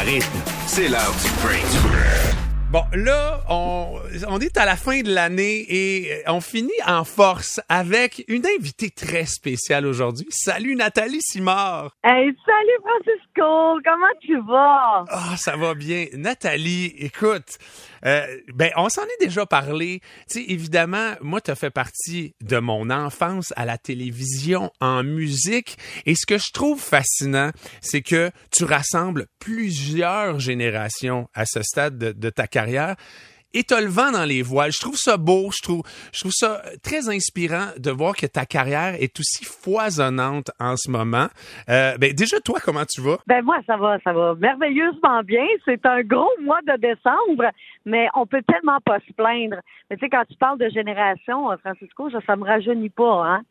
rythme, c'est l'heure du break. Bon, là, on, on est à la fin de l'année et on finit en force avec une invitée très spéciale aujourd'hui. Salut Nathalie Simard. Hey, salut Francisco, comment tu vas? Ah, ça va bien. Nathalie, écoute, euh, ben, on s'en est déjà parlé. Tu évidemment, moi, tu as fait partie de mon enfance à la télévision, en musique. Et ce que je trouve fascinant, c'est que tu rassembles plusieurs générations à ce stade de, de ta carrière et dans les voiles. Je trouve ça beau, je trouve, je trouve ça très inspirant de voir que ta carrière est aussi foisonnante en ce moment. Euh, ben déjà toi, comment tu vas? Ben moi ça va, ça va merveilleusement bien. C'est un gros mois de décembre, mais on peut tellement pas se plaindre. Mais tu sais quand tu parles de génération, Francisco, ça, ça me rajeunit pas, hein.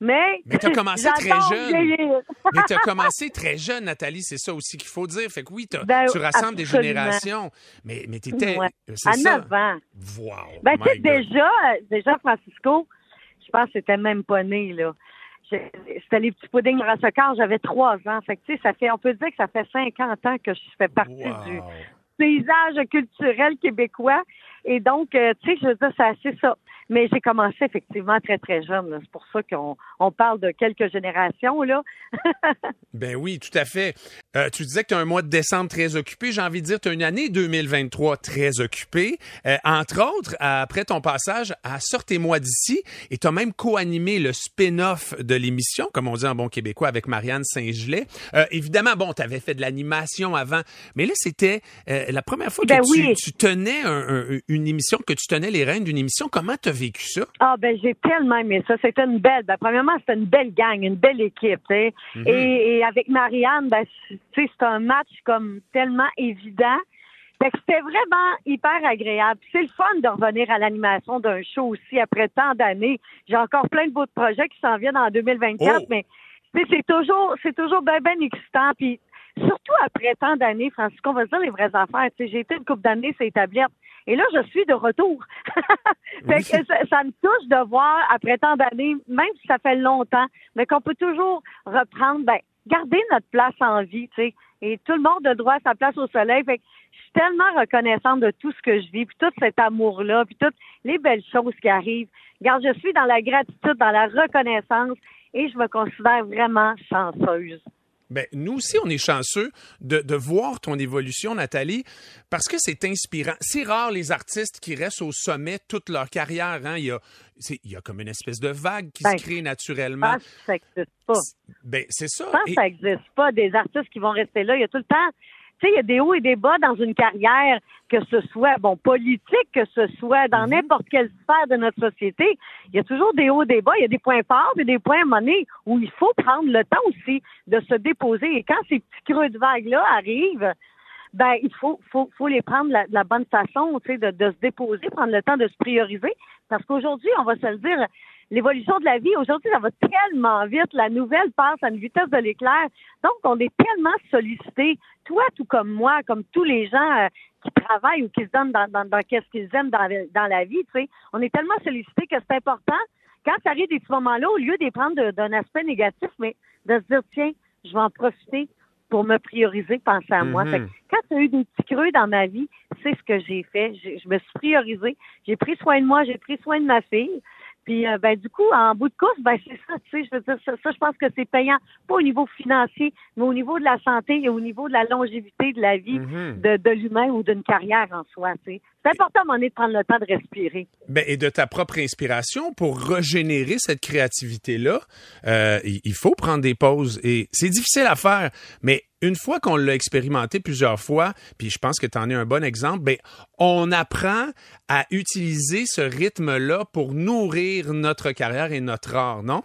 Mais, mais tu as commencé très jeune. mais tu as commencé très jeune, Nathalie, c'est ça aussi qu'il faut dire. Fait que oui, ben, tu rassembles des générations. Mais, mais tu étais. Ouais. À 9 ans. Wow. Ben, tu sais, déjà, déjà, Francisco, je pense que c'était même pas né, là. C'était les petits puddings Rassocard, j'avais trois ans. Fait que, tu sais, ça fait, on peut dire que ça fait 50 ans que je fais partie du paysage culturel québécois. Et donc, euh, tu sais, je veux dire, c'est ça. Mais j'ai commencé effectivement très, très jeune. C'est pour ça qu'on on parle de quelques générations, là. ben oui, tout à fait. Euh, tu disais que tu as un mois de décembre très occupé. J'ai envie de dire, tu as une année 2023 très occupée. Euh, entre autres, après ton passage à Sortez-moi d'ici, et tu as même co-animé le spin-off de l'émission, comme on dit en bon québécois, avec Marianne Saint-Gelais. Euh, évidemment, bon, tu avais fait de l'animation avant, mais là, c'était la première fois que ben tu, tu, tenais une émission, que tu tenais les rênes d'une émission. Comment tu vécu ça? Ah, ben, j'ai tellement aimé ça. C'était une belle, ben, premièrement, c'était une belle gang, une belle équipe, tu sais. Mm-hmm. et, avec Marianne, ben, tu sais, c'est un match comme tellement évident. Que c'était vraiment hyper agréable. C'est le fun de revenir à l'animation d'un show aussi après tant d'années. J'ai encore plein de beaux projets qui s'en viennent en 2024, mais c'est toujours, c'est toujours bien, bien excitant. Puis surtout après tant d'années, Francisco, on va se dire les vraies affaires. Tu sais, j'ai été une couple d'années sur établir et là, je suis de retour. fait que ça, me touche de voir, après tant d'années, même si ça fait longtemps, mais qu'on peut toujours reprendre, ben, garder notre place en vie, tu sais. Et tout le monde a droit à sa place au soleil. Fait que je suis tellement reconnaissante de tout ce que je vis, puis tout cet amour-là, puis toutes les belles choses qui arrivent. Regarde, je suis dans la gratitude, dans la reconnaissance, et je me considère vraiment chanceuse. Ben, nous aussi, on est chanceux de, de voir ton évolution, Nathalie, parce que c'est inspirant. C'est rare les artistes qui restent au sommet toute leur carrière. Hein? Il, y a, il y a comme une espèce de vague qui se ben, crée naturellement. ça n'existe pas. Ben, c'est ça. Je ça n'existe pas, des artistes qui vont rester là. Il y a tout le temps tu sais, il y a des hauts et des bas dans une carrière, que ce soit, bon, politique, que ce soit dans mhm. n'importe quelle sphère de notre société. Il y a toujours des hauts et des bas. Il y a des points forts et des points monnaie où il faut prendre le temps aussi de se déposer. Et quand ces petits creux de vague-là arrivent, ben il faut, faut, faut les prendre de la, bonne façon, tu sais, de, de se déposer, prendre le temps de se prioriser. Parce qu'aujourd'hui, on va se le dire, l'évolution de la vie, aujourd'hui, ça va tellement vite. La nouvelle passe à une vitesse de l'éclair. Donc, on est tellement sollicité, toi tout comme moi, comme tous les gens euh, qui travaillent ou qui se donnent dans, dans, dans qu'est-ce qu'ils aiment dans, dans la vie, tu sais. On est tellement sollicité que c'est important, quand ça arrive des petits moments-là, au lieu de prendre d'un aspect négatif, mais de se dire, tiens, je vais en profiter pour me prioriser, penser à moi. Mm-hmm. quand tu as eu des petits creux dans ma vie, c'est ce que j'ai fait. Je me suis priorisée. J'ai pris soin de moi, j'ai pris soin de ma fille. Puis, euh, ben, du coup, en bout de course, ben, c'est ça, tu sais, je veux dire, ça, je pense que c'est payant, pas au niveau financier, mais au niveau de la santé et au niveau de la longévité de la vie mm-hmm. de, de l'humain ou d'une carrière en soi, tu sais. C'est important à de prendre le temps de respirer. Ben, et de ta propre inspiration pour régénérer cette créativité-là, euh, il faut prendre des pauses et c'est difficile à faire, mais une fois qu'on l'a expérimenté plusieurs fois, puis je pense que tu en es un bon exemple, ben, on apprend à utiliser ce rythme-là pour nourrir notre carrière et notre art, non?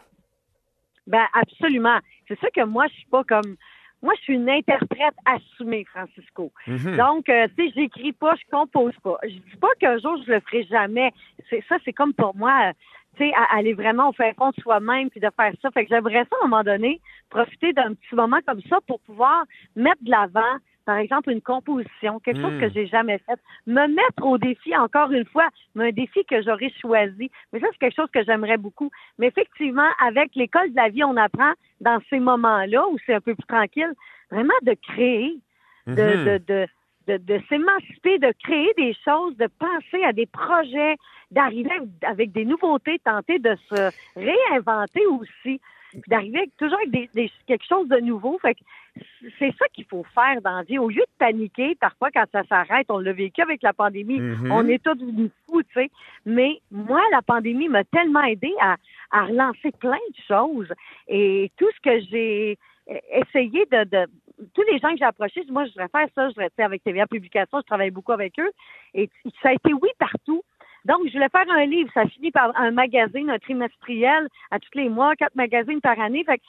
Ben absolument. C'est ça que moi, je suis pas comme moi, je suis une interprète assumée, Francisco. Mhm. Donc, euh, tu sais, j'écris pas, je compose pas. Je dis pas qu'un jour je le ferai jamais. C'est ça, c'est comme pour moi, tu sais, aller vraiment au fin fond de soi-même puis de faire ça. Fait que j'aimerais ça à un moment donné profiter d'un petit moment comme ça pour pouvoir mettre de l'avant par exemple, une composition, quelque chose que hmm. j'ai jamais fait. Me mettre au défi, encore une fois, mais un défi que j'aurais choisi. Mais ça, c'est quelque chose que j'aimerais beaucoup. Mais effectivement, avec l'école de la vie, on apprend dans ces moments-là où c'est un peu plus tranquille, vraiment de créer, de, Mhm. de, de, de, de s'émanciper, de créer des choses, de penser à des projets, d'arriver avec des nouveautés, tenter de se réinventer aussi, puis d'arriver avec- toujours avec des, des- quelque chose de nouveau. Fait que c'est ça qu'il faut faire dans la vie. Au lieu de paniquer, parfois quand ça s'arrête, on l'a vécu avec la pandémie, Mhm. on est tous devenus fous, tu sais. Mais moi, la pandémie m'a tellement aidé à, à relancer plein de choses. Et tout ce que j'ai essayé de, de tous les gens que j'ai approchés, moi, je voudrais faire ça, je voudrais, tu sais, avec TVA Publications, je travaille beaucoup avec eux. Et ça a été oui partout. Donc, je voulais faire un livre. Ça finit par un magazine, un trimestriel à tous les mois, quatre magazines par année. Fait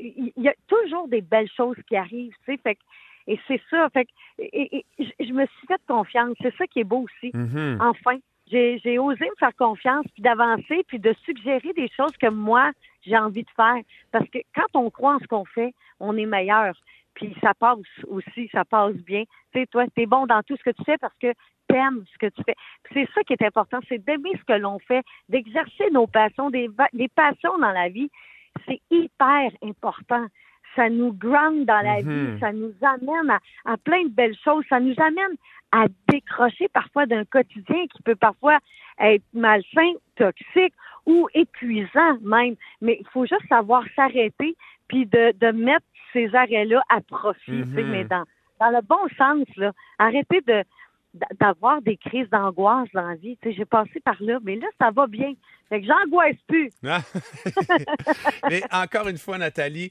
il y a toujours des belles choses qui arrivent, tu sais. Fait que, et c'est ça. Fait que, et, et- je- me suis fait confiance. C'est ça qui est beau aussi. Mhm. Enfin, j'ai osé me faire confiance, puis d'avancer, puis de suggérer des choses que moi, j'ai envie de faire. Parce que quand on croit en ce qu'on fait, on est meilleur. Puis ça passe aussi, ça passe bien. Tu sais, toi, t'es bon dans tout ce que tu fais parce que t'aimes ce que tu fais. C'est ça qui est important, c'est d'aimer ce que l'on fait, d'exercer nos passions, des, passions dans la vie. C'est hyper important. Ça nous ground dans la Mhm. vie, ça nous amène à, à plein de belles choses, ça nous amène à décrocher parfois d'un quotidien qui peut parfois être malsain, toxique ou épuisant même. Mais il faut juste savoir s'arrêter puis de, de mettre ces arrêts-là à profit, Mhm. mais dans, dans le bon sens, là. Arrêter de d'a- d'avoir des crises d'angoisse dans la vie. J'ai passé par là, mais là, ça va bien. Fait que j'angoisse plus. Mais encore une fois, Nathalie,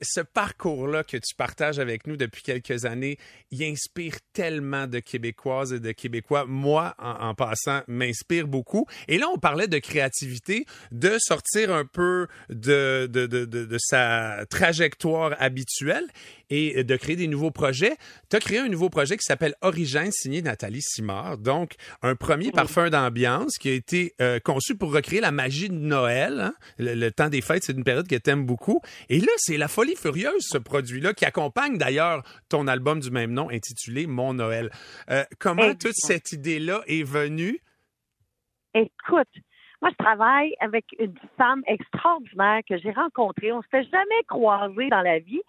ce parcours-là que tu partages avec nous depuis quelques années, il inspire tellement de Québécoises et de Québécois. Moi, en, en passant, m'inspire beaucoup. Et là, on parlait de créativité, de sortir un peu de, de, de, de, de sa trajectoire habituelle et de créer des nouveaux projets. Tu as créé un nouveau projet qui s'appelle Origine, signé Nathalie Simard. Donc, un premier parfum d'ambiance qui a été euh, conçu pour recréer la magie de Noël. hein. Le, le temps des fêtes, c'est une période que tu aimes beaucoup. Et là, c'est la folie furieuse, ce produit-là, qui accompagne d'ailleurs ton album du même nom intitulé Mon Noël. Euh, comment toute cette idée-là est venue? Écoute, moi, je travaille avec une femme extraordinaire que j'ai rencontrée. On s'était jamais croisés dans la vie,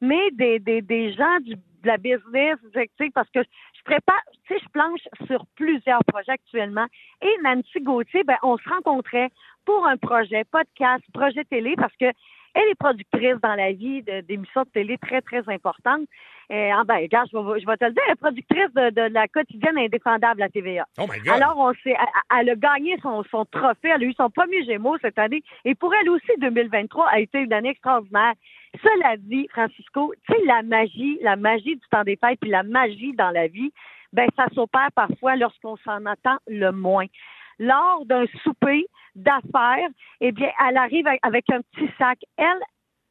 mais des, des, des gens du, de la business, tu sais, parce que je prépare, tu sais, je planche sur plusieurs projets actuellement. Et Nancy Gauthier, ben, on se rencontrait pour un projet, podcast, projet télé, parce que elle est productrice dans la vie de- d'émissions de télé très, très importantes. Euh, ah ben, regarde, je vais, je vais te le dire, elle est productrice de, de la quotidienne indéfendable à TVA. Oh my God! Alors, on elle, elle a gagné son, son trophée. Elle a eu son premier Gémeaux cette année. Et pour elle aussi, 2023 a été une année extraordinaire. Cela dit, Francisco, tu sais, la magie, la magie du temps des fêtes, puis la magie dans la vie, ben, ça s'opère parfois lorsqu'on s'en attend le moins. Lors d'un souper d'affaires, eh bien, elle arrive avec- un petit sac. Elle,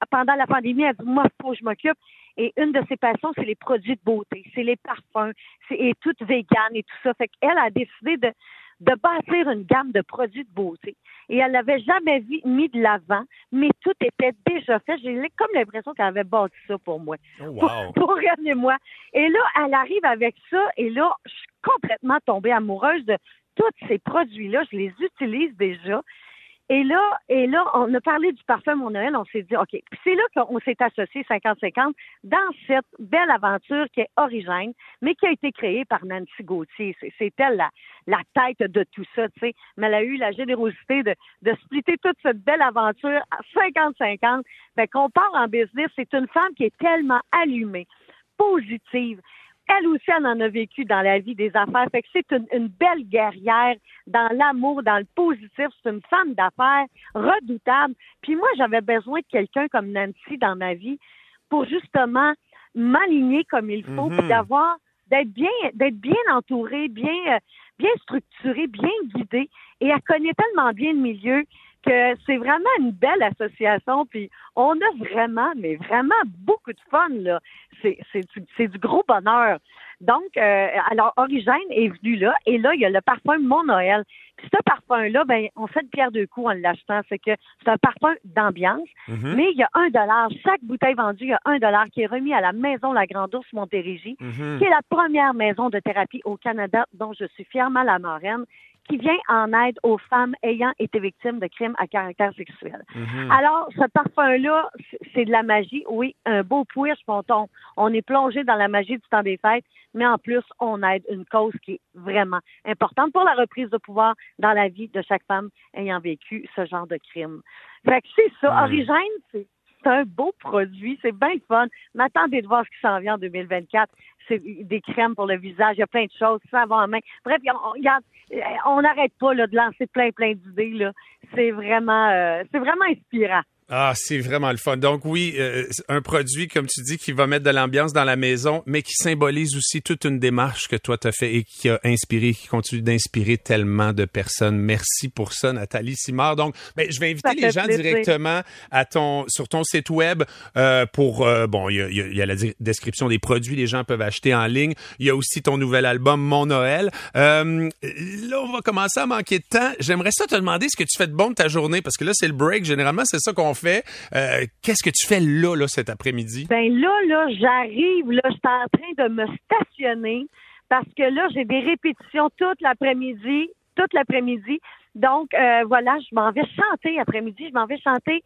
pendant la pandémie, elle dit, moi, faut que je m'occupe. Et une de ses passions, c'est les produits de beauté, c'est les parfums, c'est et toute végane et tout ça. Fait qu'elle a décidé de, de bâtir une gamme de produits de beauté. Et elle l'avait jamais vu, mis de l'avant, mais tout était déjà fait. J'ai comme l'impression qu'elle avait bâti ça pour moi Oh, wow! pour elle et moi. Et là, elle arrive avec ça, et là, je suis complètement tombée amoureuse de tous ces produits-là. Je les utilise déjà. Et là, et là, on a parlé du parfum Mon Noël, on s'est dit, OK. Puis c'est là qu'on s'est associé 50-50 dans cette belle aventure qui est origine, mais qui a été créée par Nancy Gauthier. C'est, elle la, tête de tout ça, tu sais. Mais elle a eu la générosité de, de splitter toute cette belle aventure à 50-50. Fait qu'on part en business. C'est une femme qui est tellement allumée, positive. Elle aussi, elle en a vécu dans la vie des affaires. Fait que c'est une, une belle guerrière dans l'amour, dans le positif. C'est une femme d'affaires redoutable. Puis moi, j'avais besoin de quelqu'un comme Nancy dans ma vie pour justement m'aligner comme il faut, puis d'avoir, d'être bien, d'être bien entourée, bien, euh, bien structurée, bien guidée. Et elle connaît tellement bien le milieu que c'est vraiment une belle association. Puis on a vraiment, mais vraiment beaucoup de fun là. C'est c'est du, c'est du gros bonheur. Donc, euh, alors Origine est venu là, et là il y a le parfum Mon Noël. Puis ce parfum-là, ben on fait de pierre deux coups en l'achetant. C'est que c'est un parfum d'ambiance, Mhm. mais il y a un dollar. Chaque bouteille vendue, il y a un dollar qui est remis à la maison La Grande Ourse Montérégie Mhm. qui est la première maison de thérapie au Canada dont je suis fièrement la marraine, qui vient en aide aux femmes ayant été victimes de crimes à caractère sexuel. Mhm. Alors, ce parfum-là, c'est de la magie. Oui, un beau push, on, on est plongé dans la magie du temps des fêtes, mais en plus, on aide une cause qui est vraiment importante pour la reprise de pouvoir dans la vie de chaque femme ayant vécu ce genre de crime. Fait que c'est ça. Origène, c'est c'est un beau produit, c'est bien fun. M'attendez de voir ce qui s'en vient en 2024. C'est des crèmes pour le visage, il y a plein de choses, va en main. Bref, euh, on n'arrête pas là, de lancer plein, plein d'idées. C'est vraiment, euh, c'est vraiment inspirant. Ah, c'est vraiment le fun. Donc oui, euh, un produit, comme tu dis, qui va mettre de l'ambiance dans la maison, mais qui symbolise aussi toute une démarche que toi t'as fait et qui a inspiré, qui continue d'inspirer tellement de personnes. Merci pour ça, Nathalie Simard. Donc, ben, je vais inviter les gens plaisir. directement à ton sur ton site web euh, pour euh, bon, il y a, y a- il y a la description des produits, les gens peuvent acheter en ligne. Il y a aussi ton nouvel album Mon Noël. Euh, là, on va commencer à manquer de temps. J'aimerais ça te demander ce que tu fais de bon de ta journée parce que là, c'est le break. Généralement, c'est ça qu'on fait. Euh, Qu'est-ce que tu fais là, là, cet après-midi? Ben là, là, j'arrive, là, je suis en train de me stationner parce que là, j'ai des répétitions toute l'après-midi, toute l'après-midi. Donc, euh, voilà, je m'en vais chanter après-midi, je m'en vais chanter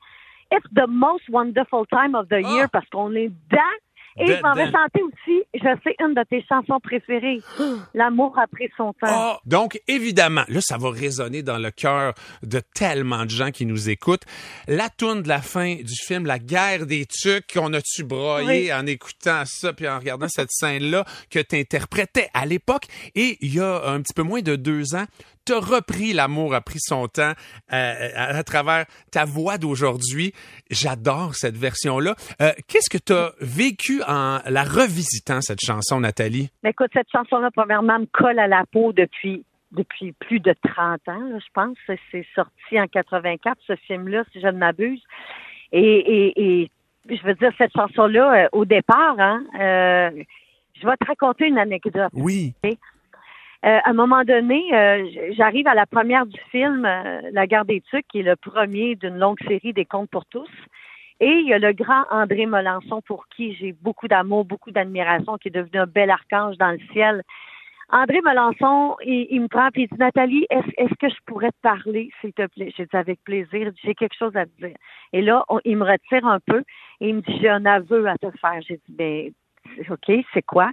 It's the most wonderful time of the year Ah! parce qu'on est dedans. Et je m'en vais Dedans. chanter aussi, je sais, une de tes chansons préférées, L'amour a pris son temps. Ah, donc, évidemment, là, ça va résonner dans le cœur de tellement de gens qui nous écoutent. La tourne de la fin du film La guerre des tucs, qu'on a-tu broyé en écoutant ça puis en regardant cette scène-là que tu interprétais à l'époque? Et il y a un petit peu moins de deux ans, t'as repris L'amour a pris son temps euh, à, à travers ta voix d'aujourd'hui. J'adore cette version-là. Euh, Qu'est-ce que t'as vécu en la revisitant, cette chanson, Nathalie? Mais écoute, cette chanson-là, premièrement, me colle à la peau depuis depuis plus de 30 ans, là, je pense. C'est- C'est sorti en 84, ce film-là, si je ne m'abuse. Et, et, et je veux dire, cette chanson-là, euh, au départ, hein, euh, je vais te raconter une anecdote. Oui. Euh, à un moment donné, euh, j'arrive à la première du film euh, La Guerre des Tucs, qui est le premier d'une longue série des Contes pour tous. Et il y a le grand André Melançon, pour qui j'ai beaucoup d'amour, beaucoup d'admiration, qui est devenu un bel archange dans le ciel. André Melançon, il, il me prend et il dit Nathalie, est-ce est-ce que je pourrais te parler, s'il te plaît? J'ai dit avec plaisir, j'ai quelque chose à te dire. Et là, il me retire un peu et il me dit J'ai un aveu à te faire. J'ai dit Ben, OK, c'est quoi?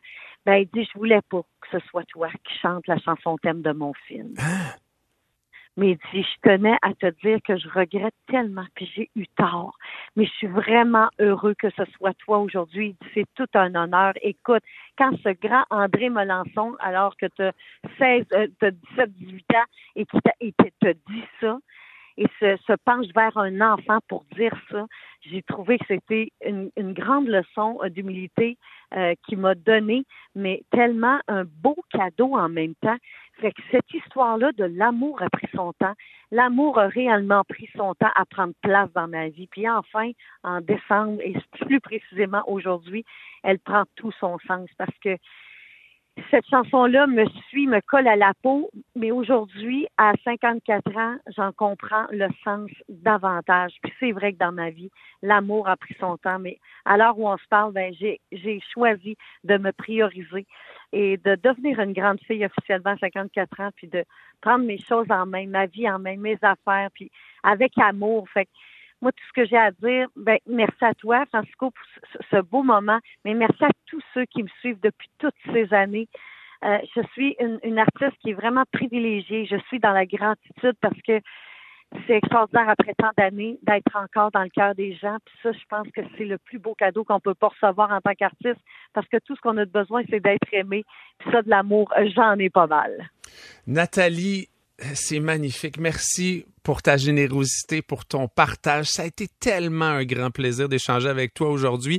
Ben, il dit Je voulais pas que ce soit toi qui chante la chanson thème de mon film. Mais il dit, je tenais à te dire que je regrette tellement, puis j'ai eu tort. Mais je suis vraiment heureux que ce soit toi aujourd'hui. Il dit, C'est tout un honneur. Écoute, quand ce grand André Melançon, alors que tu as 16, euh, t'as 17, 18 ans, et qui t'a- et te dit ça, et se, penche vers un enfant pour dire ça, j'ai trouvé que c'était une, une grande leçon euh, d'humilité euh, qui m'a donné, mais tellement un beau cadeau en même temps. Fait que cette histoire-là de l'amour a pris son temps. L'amour a réellement pris son temps à prendre place dans ma vie. Puis enfin, en décembre, et plus précisément aujourd'hui, elle prend tout son sens parce que cette chanson-là me suit, me colle à la peau, mais aujourd'hui, à 54 ans, j'en comprends le sens davantage. Puis c'est vrai que dans ma vie, l'amour a pris son temps, mais à l'heure où on se parle, ben j'ai j'ai choisi de me prioriser et de devenir une grande fille officiellement à 54 ans, puis de prendre mes choses en main, ma vie en main, mes affaires, puis avec amour. Moi, tout ce que j'ai à dire, ben, merci à toi, Francisco, pour ce, beau moment, mais merci à tous ceux qui me suivent depuis toutes ces années. Euh, je suis une, une artiste qui est vraiment privilégiée. Je suis dans la gratitude parce que c'est extraordinaire après tant d'années d'être encore dans le cœur des gens. Puis ça, je pense que c'est le plus beau cadeau qu'on peut pas recevoir en tant qu'artiste parce que tout ce qu'on a de besoin, c'est d'être aimé. Puis ça, de l'amour, j'en ai pas mal. Nathalie, c'est magnifique. Merci pour ta générosité, pour ton partage. Ça a été tellement un grand plaisir d'échanger avec toi aujourd'hui.